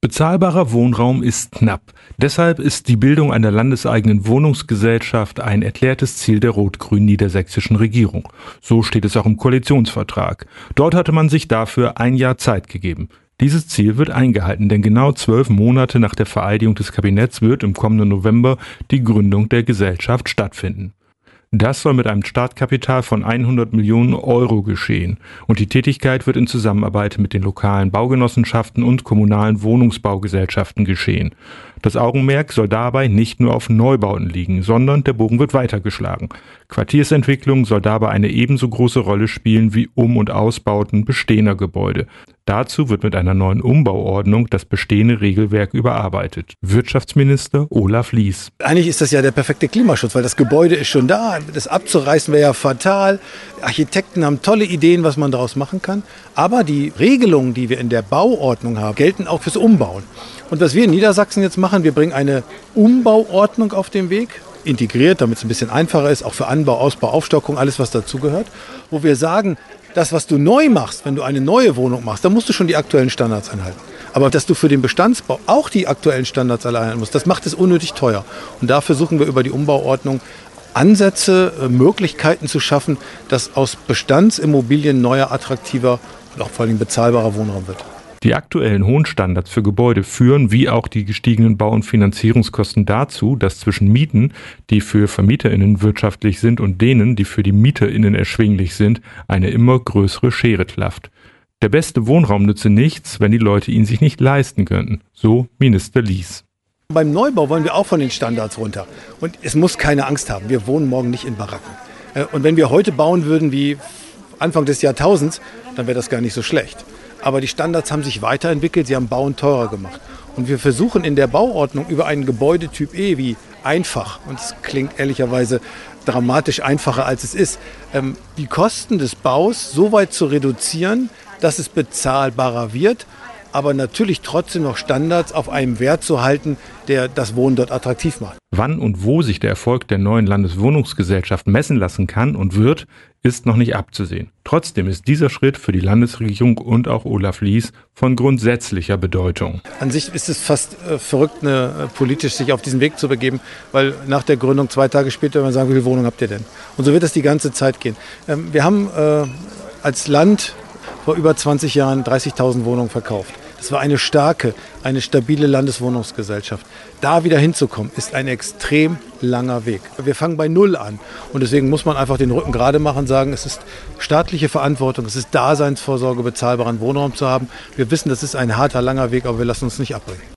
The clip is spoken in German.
Bezahlbarer Wohnraum ist knapp. Deshalb ist die Bildung einer landeseigenen Wohnungsgesellschaft ein erklärtes Ziel der rot-grün niedersächsischen Regierung. So steht es auch im Koalitionsvertrag. Dort hatte man sich dafür ein Jahr Zeit gegeben. Dieses Ziel wird eingehalten, denn genau zwölf Monate nach der Vereidigung des Kabinetts wird im kommenden November die Gründung der Gesellschaft stattfinden. Das soll mit einem Startkapital von 100 Millionen Euro geschehen und die Tätigkeit wird in Zusammenarbeit mit den lokalen Baugenossenschaften und kommunalen Wohnungsbaugesellschaften geschehen. Das Augenmerk soll dabei nicht nur auf Neubauten liegen, sondern der Bogen wird weitergeschlagen. Quartiersentwicklung soll dabei eine ebenso große Rolle spielen wie Um- und Ausbauten bestehender Gebäude. Dazu wird mit einer neuen Umbauordnung das bestehende Regelwerk überarbeitet. Wirtschaftsminister Olaf Lies. Eigentlich ist das ja der perfekte Klimaschutz, weil das Gebäude ist schon da. Das abzureißen wäre ja fatal. Architekten haben tolle Ideen, was man daraus machen kann. Aber die Regelungen, die wir in der Bauordnung haben, gelten auch fürs Umbauen. Und was wir in Niedersachsen jetzt machen, wir bringen eine Umbauordnung auf den Weg, integriert, damit es ein bisschen einfacher ist, auch für Anbau, Ausbau, Aufstockung, alles was dazugehört, wo wir sagen, das, was du neu machst, wenn du eine neue Wohnung machst, dann musst du schon die aktuellen Standards einhalten. Aber dass du für den Bestandsbau auch die aktuellen Standards einhalten musst, das macht es unnötig teuer. Und da versuchen wir über die Umbauordnung Ansätze, äh, Möglichkeiten zu schaffen, dass aus Bestandsimmobilien neuer, attraktiver und auch vor allem bezahlbarer Wohnraum wird. Die aktuellen hohen Standards für Gebäude führen wie auch die gestiegenen Bau- und Finanzierungskosten dazu, dass zwischen Mieten, die für Vermieterinnen wirtschaftlich sind und denen, die für die Mieterinnen erschwinglich sind, eine immer größere Schere klafft. Der beste Wohnraum nütze nichts, wenn die Leute ihn sich nicht leisten könnten, so Minister Lies. Beim Neubau wollen wir auch von den Standards runter. Und es muss keine Angst haben. Wir wohnen morgen nicht in Baracken. Äh, und wenn wir heute bauen würden wie Anfang des Jahrtausends, dann wäre das gar nicht so schlecht. Aber die Standards haben sich weiterentwickelt, sie haben Bauen teurer gemacht. Und wir versuchen in der Bauordnung über einen Gebäudetyp E wie einfach, und es klingt ehrlicherweise dramatisch einfacher als es ist, ähm, die Kosten des Baus so weit zu reduzieren, dass es bezahlbarer wird aber natürlich trotzdem noch Standards auf einem Wert zu halten, der das Wohnen dort attraktiv macht. Wann und wo sich der Erfolg der neuen Landeswohnungsgesellschaft messen lassen kann und wird, ist noch nicht abzusehen. Trotzdem ist dieser Schritt für die Landesregierung und auch Olaf Lies von grundsätzlicher Bedeutung. An sich ist es fast äh, verrückt, ne, politisch sich auf diesen Weg zu begeben, weil nach der Gründung zwei Tage später man sagen, wie viele Wohnungen habt ihr denn? Und so wird es die ganze Zeit gehen. Ähm, wir haben äh, als Land vor über 20 Jahren 30.000 Wohnungen verkauft. Das war eine starke, eine stabile Landeswohnungsgesellschaft. Da wieder hinzukommen, ist ein extrem langer Weg. Wir fangen bei Null an. Und deswegen muss man einfach den Rücken gerade machen sagen, es ist staatliche Verantwortung, es ist Daseinsvorsorge, bezahlbaren Wohnraum zu haben. Wir wissen, das ist ein harter, langer Weg, aber wir lassen uns nicht abbringen.